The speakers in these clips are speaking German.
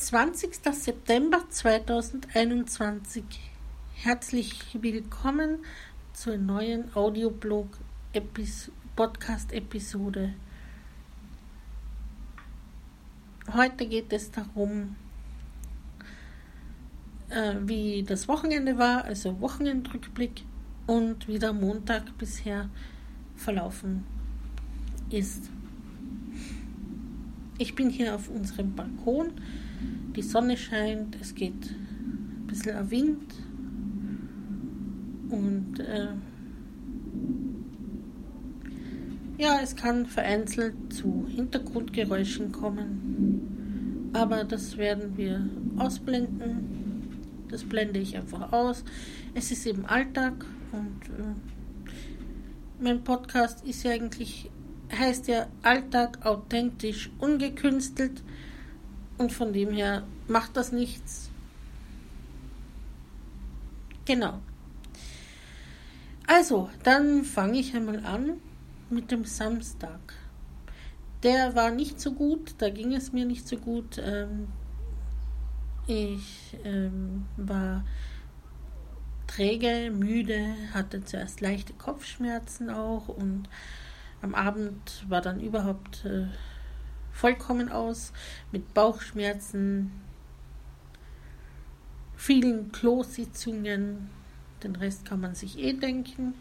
20. September 2021. Herzlich willkommen zur neuen Audioblog-Podcast-Episode. Heute geht es darum, äh, wie das Wochenende war, also Wochenendrückblick und wie der Montag bisher verlaufen ist. Ich bin hier auf unserem Balkon die Sonne scheint, es geht ein bisschen Wind und äh, ja, es kann vereinzelt zu Hintergrundgeräuschen kommen, aber das werden wir ausblenden. Das blende ich einfach aus. Es ist eben Alltag und äh, mein Podcast ist ja eigentlich heißt ja Alltag authentisch ungekünstelt und von dem her macht das nichts. Genau. Also, dann fange ich einmal an mit dem Samstag. Der war nicht so gut, da ging es mir nicht so gut. Ähm, ich ähm, war träge, müde, hatte zuerst leichte Kopfschmerzen auch und am Abend war dann überhaupt äh, vollkommen aus mit Bauchschmerzen, vielen Klositzungen. Den Rest kann man sich eh denken.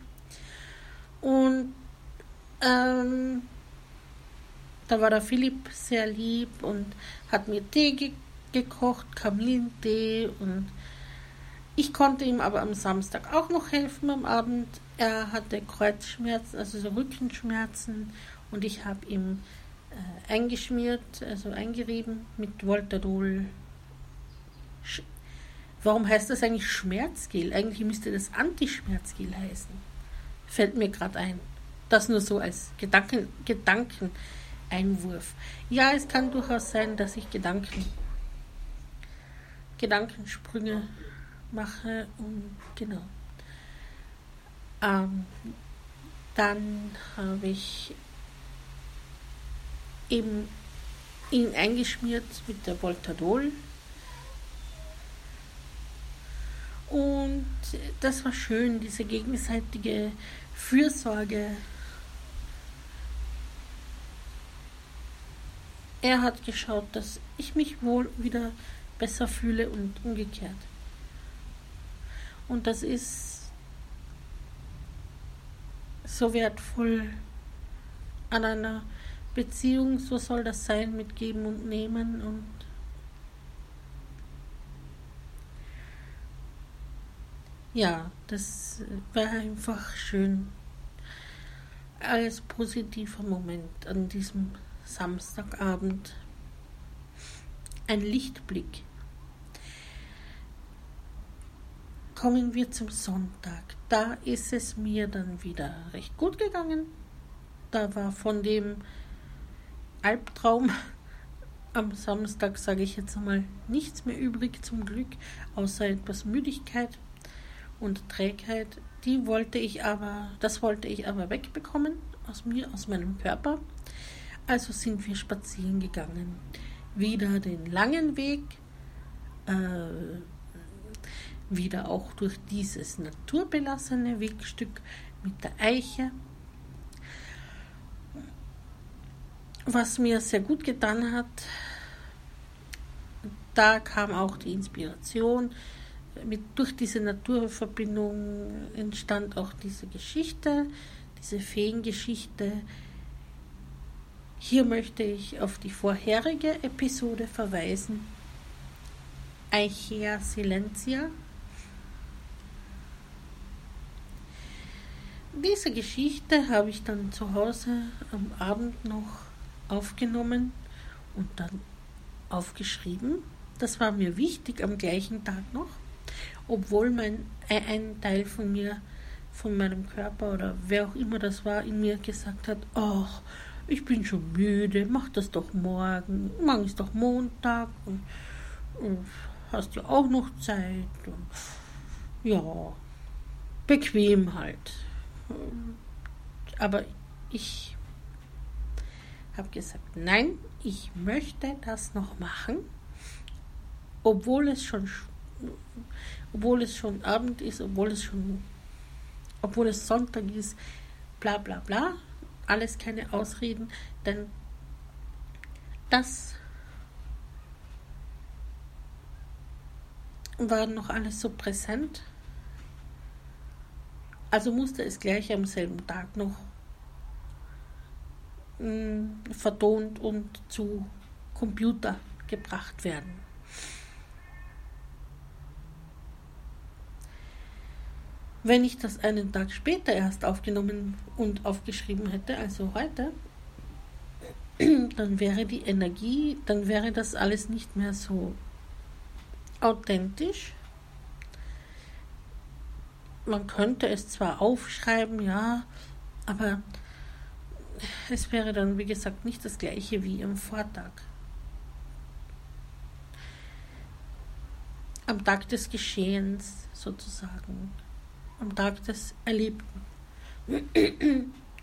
Und ähm, da war der Philipp sehr lieb und hat mir Tee ge gekocht, Kamillentee und ich konnte ihm aber am Samstag auch noch helfen am Abend. Er hatte Kreuzschmerzen, also so Rückenschmerzen und ich habe ihm äh, eingeschmiert, also eingerieben mit Voltadol. Sch Warum heißt das eigentlich Schmerzgel? Eigentlich müsste das Antischmerzgel heißen. Fällt mir gerade ein. Das nur so als Gedanken, Gedankeneinwurf. Ja, es kann durchaus sein, dass ich Gedanken, Gedankensprünge mache und genau. Ähm, dann habe ich eben ihn eingeschmiert mit der Voltadol. Und das war schön, diese gegenseitige Fürsorge. Er hat geschaut, dass ich mich wohl wieder besser fühle und umgekehrt. Und das ist so wertvoll an einer Beziehung, so soll das sein mit Geben und Nehmen und ja, das war einfach schön. Alles positiver Moment an diesem Samstagabend. Ein Lichtblick. Kommen wir zum Sonntag. Da ist es mir dann wieder recht gut gegangen. Da war von dem Albtraum. Am Samstag sage ich jetzt einmal nichts mehr übrig zum Glück, außer etwas Müdigkeit und Trägheit. Die wollte ich aber, das wollte ich aber wegbekommen aus mir, aus meinem Körper. Also sind wir spazieren gegangen. Wieder den langen Weg, äh, wieder auch durch dieses naturbelassene Wegstück mit der Eiche was mir sehr gut getan hat, da kam auch die Inspiration. Mit, durch diese Naturverbindung entstand auch diese Geschichte, diese Feengeschichte. Hier möchte ich auf die vorherige Episode verweisen. Eichea Silentia. Diese Geschichte habe ich dann zu Hause am Abend noch aufgenommen und dann aufgeschrieben. Das war mir wichtig am gleichen Tag noch, obwohl mein, ein Teil von mir, von meinem Körper oder wer auch immer das war, in mir gesagt hat, ach, ich bin schon müde, mach das doch morgen, morgen ist doch Montag und, und hast ja auch noch Zeit und ja, bequem halt. Aber ich habe gesagt, nein, ich möchte das noch machen. obwohl es schon, obwohl es schon Abend ist, obwohl es schon, obwohl es Sonntag ist, bla bla bla, alles keine Ausreden, denn das war noch alles so präsent. Also musste es gleich am selben Tag noch mh, vertont und zu Computer gebracht werden. Wenn ich das einen Tag später erst aufgenommen und aufgeschrieben hätte, also heute, dann wäre die Energie, dann wäre das alles nicht mehr so authentisch. Man könnte es zwar aufschreiben, ja, aber es wäre dann, wie gesagt, nicht das gleiche wie am Vortag. Am Tag des Geschehens sozusagen. Am Tag des Erlebten.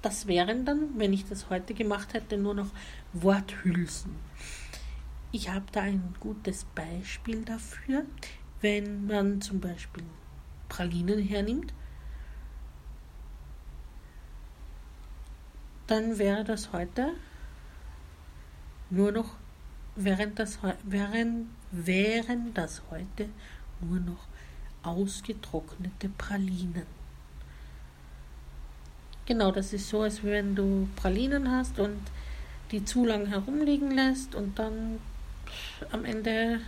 Das wären dann, wenn ich das heute gemacht hätte, nur noch Worthülsen. Ich habe da ein gutes Beispiel dafür, wenn man zum Beispiel Pralinen hernimmt, dann wäre das heute nur noch, während das, wären, wären das heute nur noch ausgetrocknete Pralinen. Genau, das ist so, als wenn du Pralinen hast und die zu lang herumliegen lässt und dann am Ende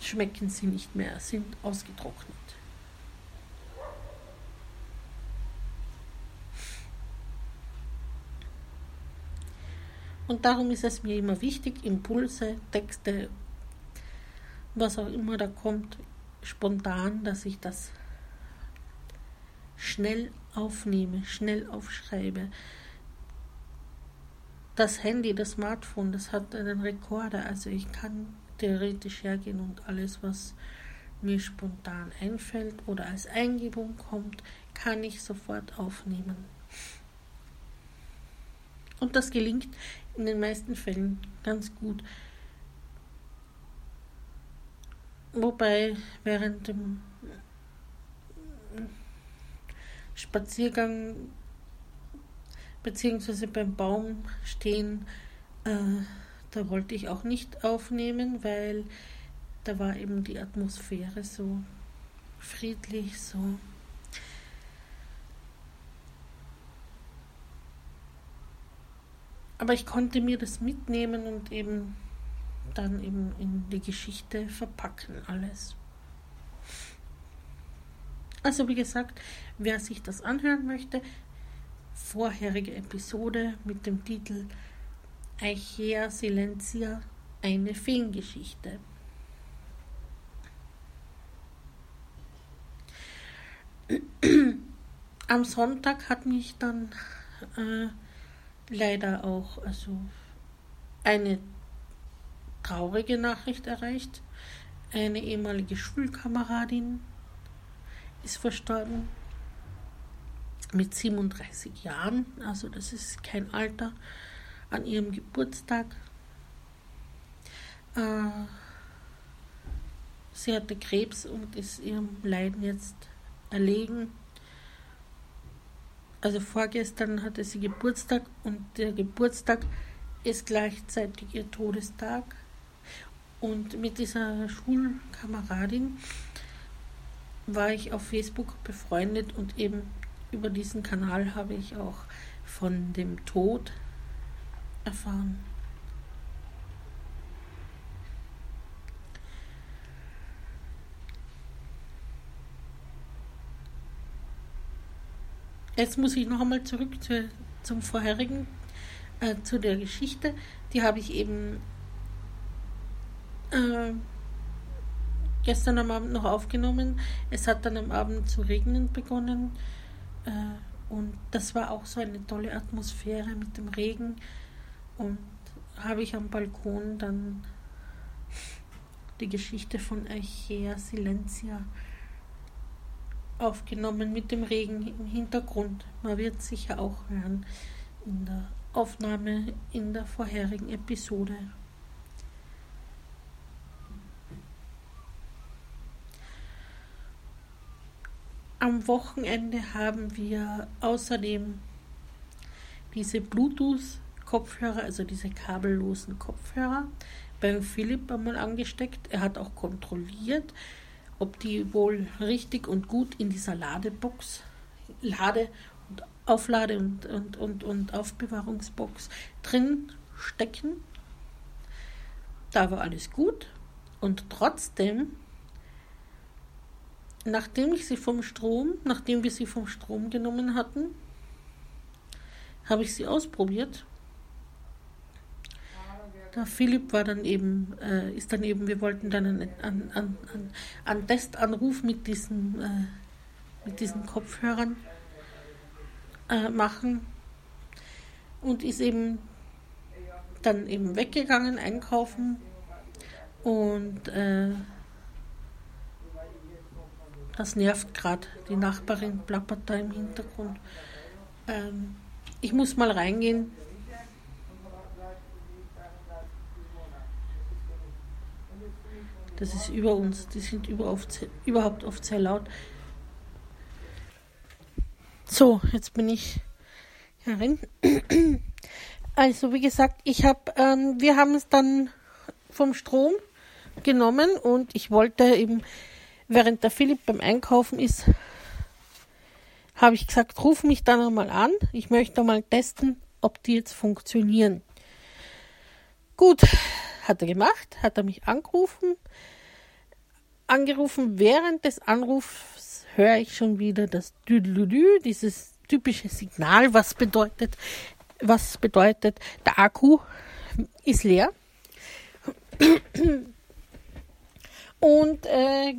schmecken sie nicht mehr, sind ausgetrocknet. Und darum ist es mir immer wichtig, Impulse, Texte, was auch immer da kommt, spontan, dass ich das schnell aufnehme, schnell aufschreibe, das Handy, das Smartphone, das hat einen Rekorder. Also ich kann theoretisch hergehen und alles, was mir spontan einfällt oder als Eingebung kommt, kann ich sofort aufnehmen. Und das gelingt in den meisten Fällen ganz gut. Wobei während dem Spaziergang beziehungsweise beim Baum stehen, äh, da wollte ich auch nicht aufnehmen, weil da war eben die Atmosphäre so friedlich, so. Aber ich konnte mir das mitnehmen und eben dann eben in die Geschichte verpacken alles. Also wie gesagt, wer sich das anhören möchte, vorherige Episode mit dem Titel Eichea Silentia, eine Feengeschichte. Am Sonntag hat mich dann äh, leider auch also eine traurige Nachricht erreicht. Eine ehemalige Schulkameradin ist verstorben mit 37 Jahren, also das ist kein Alter, an ihrem Geburtstag. Äh, sie hatte Krebs und ist ihrem Leiden jetzt erlegen. Also vorgestern hatte sie Geburtstag und der Geburtstag ist gleichzeitig ihr Todestag. Und mit dieser Schulkameradin war ich auf Facebook befreundet und eben über diesen Kanal habe ich auch von dem Tod erfahren. Jetzt muss ich noch einmal zurück zu, zum vorherigen, äh, zu der Geschichte. Die habe ich eben äh, gestern am Abend noch aufgenommen. Es hat dann am Abend zu regnen begonnen. Äh, und das war auch so eine tolle Atmosphäre mit dem Regen. Und habe ich am Balkon dann die Geschichte von Eichea Silentia aufgenommen mit dem Regen im Hintergrund. Man wird sicher auch hören in der Aufnahme in der vorherigen Episode. Am Wochenende haben wir außerdem diese Bluetooth-Kopfhörer, also diese kabellosen Kopfhörer, beim Philipp einmal angesteckt. Er hat auch kontrolliert ob die wohl richtig und gut in dieser Ladebox, Lade- und Auflade- und, und, und, und Aufbewahrungsbox drin stecken. Da war alles gut. Und trotzdem nachdem ich sie vom Strom, nachdem wir sie vom Strom genommen hatten, habe ich sie ausprobiert. Der Philipp war dann eben, äh, ist dann eben, wir wollten dann einen, einen, einen, einen Testanruf mit diesen, äh, mit diesen Kopfhörern äh, machen und ist eben dann eben weggegangen einkaufen und äh, das nervt gerade. Die Nachbarin plappert da im Hintergrund. Ähm, ich muss mal reingehen. Das ist über uns. Die sind oft, überhaupt oft sehr laut. So, jetzt bin ich herin. Also wie gesagt, ich habe, ähm, wir haben es dann vom Strom genommen und ich wollte eben Während der Philipp beim Einkaufen ist, habe ich gesagt, ruf mich dann einmal an. Ich möchte mal testen, ob die jetzt funktionieren. Gut, hat er gemacht, hat er mich angerufen. Angerufen, während des Anrufs höre ich schon wieder das Düdelüdü, dieses typische Signal, was bedeutet, was bedeutet, der Akku ist leer. Und äh,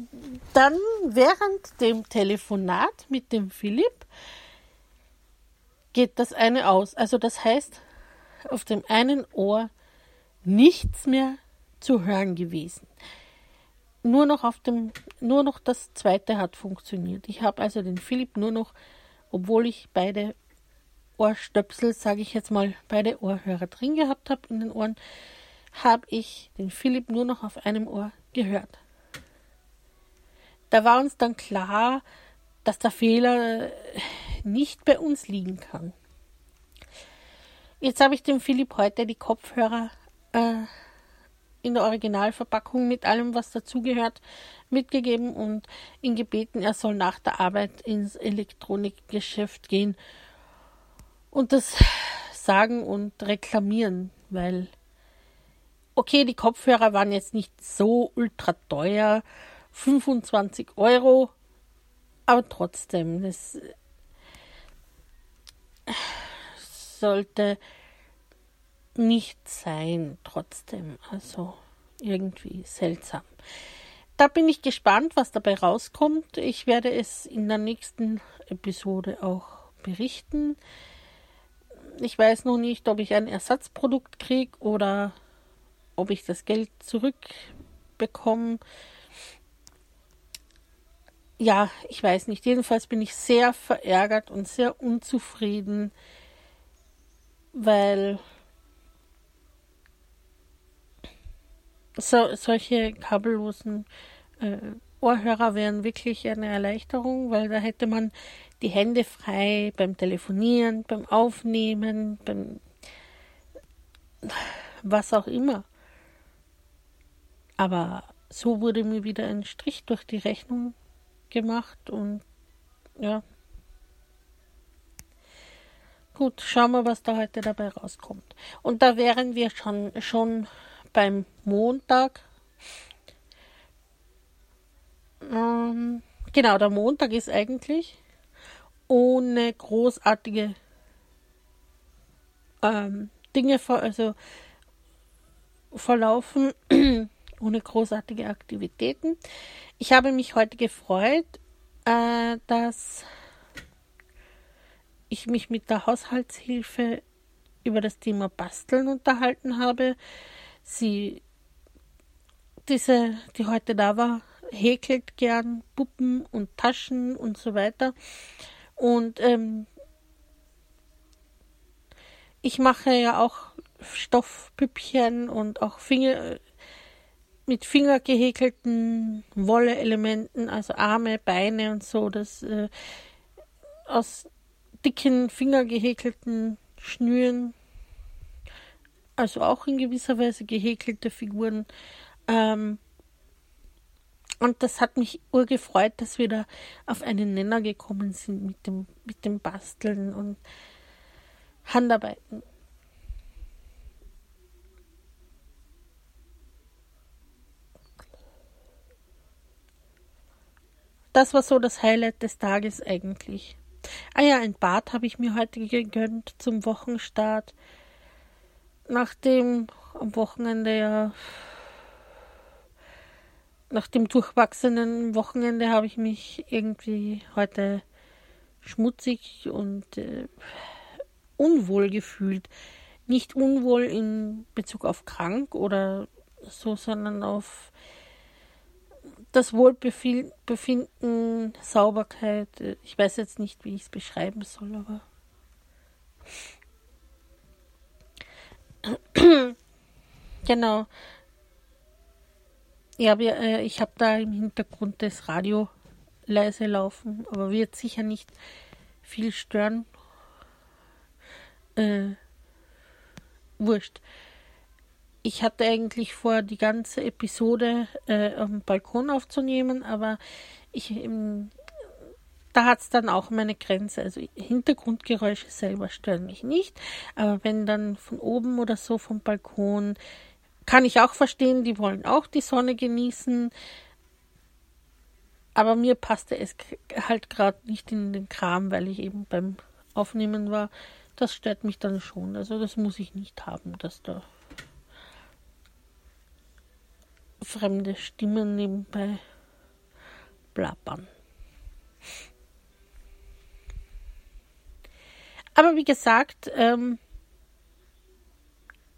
dann während dem Telefonat mit dem Philipp geht das eine aus. Also das heißt, auf dem einen Ohr nichts mehr zu hören gewesen. Nur noch auf dem, nur noch das zweite hat funktioniert. Ich habe also den Philipp nur noch, obwohl ich beide Ohrstöpsel, sage ich jetzt mal, beide Ohrhörer drin gehabt habe in den Ohren, habe ich den Philipp nur noch auf einem Ohr gehört da war uns dann klar, dass der Fehler nicht bei uns liegen kann. Jetzt habe ich dem Philipp heute die Kopfhörer äh, in der Originalverpackung mit allem, was dazugehört, mitgegeben und ihn gebeten, er soll nach der Arbeit ins Elektronikgeschäft gehen und das sagen und reklamieren, weil okay, die Kopfhörer waren jetzt nicht so ultra teuer, 25 Euro, aber trotzdem, das sollte nicht sein, trotzdem, also irgendwie seltsam. Da bin ich gespannt, was dabei rauskommt. Ich werde es in der nächsten Episode auch berichten. Ich weiß noch nicht, ob ich ein Ersatzprodukt kriege oder ob ich das Geld zurückbekomme ja, ich weiß nicht. Jedenfalls bin ich sehr verärgert und sehr unzufrieden, weil so, solche kabellosen äh, Ohrhörer wären wirklich eine Erleichterung, weil da hätte man die Hände frei beim Telefonieren, beim Aufnehmen, beim was auch immer. Aber so wurde mir wieder ein Strich durch die Rechnung gemacht und ja. Gut, schauen wir, was da heute dabei rauskommt. Und da wären wir schon, schon beim Montag. Ähm, genau, der Montag ist eigentlich ohne großartige ähm, Dinge vor, also verlaufen, ohne großartige Aktivitäten. Ich habe mich heute gefreut, äh, dass ich mich mit der Haushaltshilfe über das Thema Basteln unterhalten habe. Sie, diese, die heute da war, häkelt gern Puppen und Taschen und so weiter. Und ähm, ich mache ja auch Stoffpüppchen und auch Finger, mit Finger gehäkelten Wolle-Elementen, also Arme, Beine und so, das äh, aus dicken Finger gehäkelten Schnüren, also auch in gewisser Weise gehäkelte Figuren. Ähm, und das hat mich urgefreut, dass wir da auf einen Nenner gekommen sind mit dem, mit dem Basteln und Handarbeiten. Das war so das Highlight des Tages eigentlich. Ah ja, ein Bad habe ich mir heute gegönnt zum Wochenstart. Nachdem am Wochenende ja nach dem durchwachsenen Wochenende habe ich mich irgendwie heute schmutzig und äh, unwohl gefühlt. Nicht unwohl in Bezug auf krank oder so, sondern auf das Wohlbefinden, Sauberkeit. Ich weiß jetzt nicht, wie ich es beschreiben soll, aber. genau. Ja, wir, äh, ich habe da im Hintergrund das Radio leise laufen, aber wird sicher nicht viel stören. Äh, wurscht. Ich hatte eigentlich vor, die ganze Episode äh, am Balkon aufzunehmen, aber ich, ähm, da hat es dann auch meine Grenze. Also Hintergrundgeräusche selber stören mich nicht, aber wenn dann von oben oder so vom Balkon kann ich auch verstehen, die wollen auch die Sonne genießen. Aber mir passte es halt gerade nicht in den Kram, weil ich eben beim Aufnehmen war. Das stört mich dann schon. Also das muss ich nicht haben, dass da fremde Stimmen nebenbei plappern. Aber wie gesagt, ähm,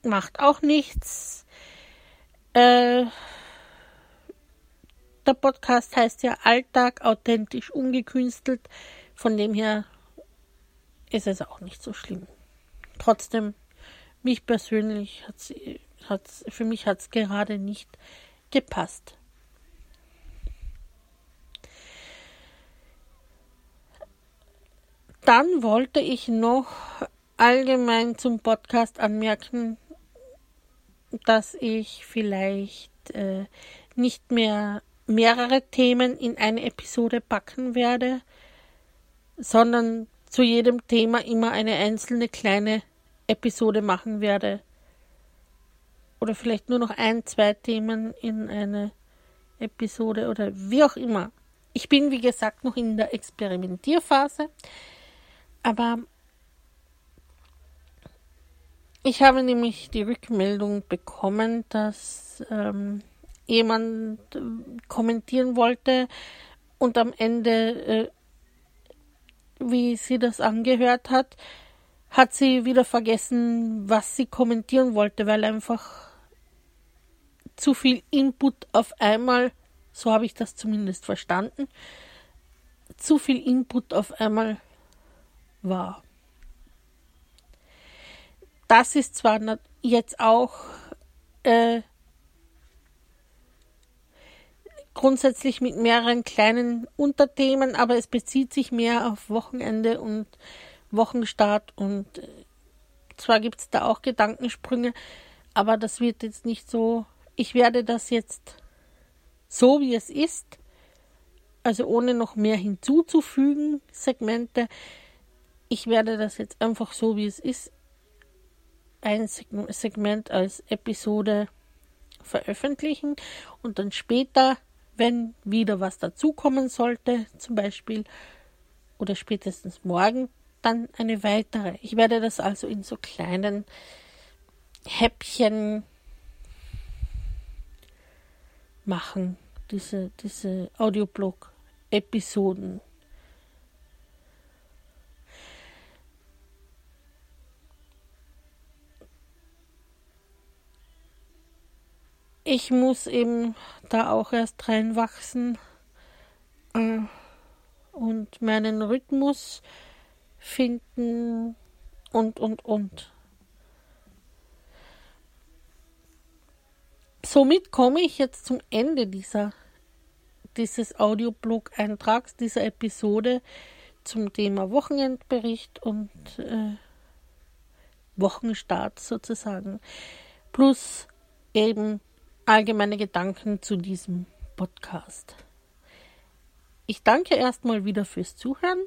macht auch nichts. Äh, der Podcast heißt ja Alltag, authentisch, ungekünstelt. Von dem her ist es auch nicht so schlimm. Trotzdem, mich persönlich hat's, hat's, für mich hat es gerade nicht gepasst. Dann wollte ich noch allgemein zum Podcast anmerken, dass ich vielleicht äh, nicht mehr mehrere Themen in eine Episode packen werde, sondern zu jedem Thema immer eine einzelne kleine Episode machen werde. Oder vielleicht nur noch ein, zwei Themen in eine Episode oder wie auch immer. Ich bin, wie gesagt, noch in der Experimentierphase, aber ich habe nämlich die Rückmeldung bekommen, dass ähm, jemand äh, kommentieren wollte und am Ende, äh, wie sie das angehört hat, hat sie wieder vergessen, was sie kommentieren wollte, weil einfach zu viel Input auf einmal, so habe ich das zumindest verstanden, zu viel Input auf einmal war. Das ist zwar jetzt auch äh, grundsätzlich mit mehreren kleinen Unterthemen, aber es bezieht sich mehr auf Wochenende und Wochenstart und äh, zwar gibt es da auch Gedankensprünge, aber das wird jetzt nicht so, ich werde das jetzt so wie es ist, also ohne noch mehr hinzuzufügen, Segmente, ich werde das jetzt einfach so wie es ist ein Segment als Episode veröffentlichen und dann später, wenn wieder was dazukommen sollte, zum Beispiel oder spätestens morgen, dann eine weitere. Ich werde das also in so kleinen Häppchen machen, diese, diese Audioblog-Episoden. Ich muss eben da auch erst reinwachsen äh, und meinen Rhythmus finden und, und, und. somit komme ich jetzt zum Ende dieser, dieses Audioblog-Eintrags, dieser Episode zum Thema Wochenendbericht und äh, Wochenstart sozusagen, plus eben allgemeine Gedanken zu diesem Podcast. Ich danke erstmal wieder fürs Zuhören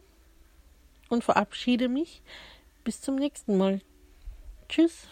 und verabschiede mich. Bis zum nächsten Mal. Tschüss.